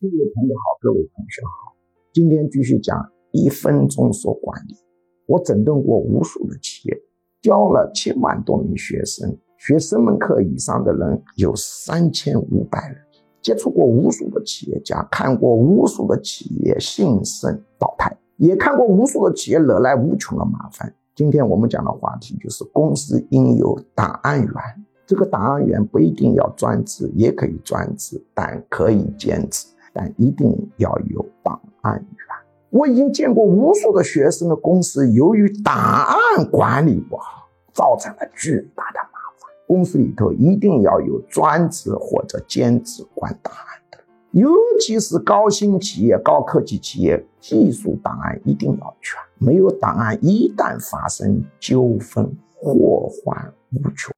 各位朋友好，各位同学好，今天继续讲一分钟说管理。我整顿过无数的企业，教了七万多名学生，学生门课以上的人有三千五百人，接触过无数的企业家，看过无数的企业兴盛倒台，也看过无数的企业惹来无穷的麻烦。今天我们讲的话题就是公司应有档案员。这个档案员不一定要专职，也可以专职，但可以兼职。但一定要有档案员。我已经见过无数的学生的公司，由于档案管理不好，造成了巨大的麻烦。公司里头一定要有专职或者兼职管档案的，尤其是高新企业、高科技企业，技术档案一定要全。没有档案，一旦发生纠纷，祸患无穷。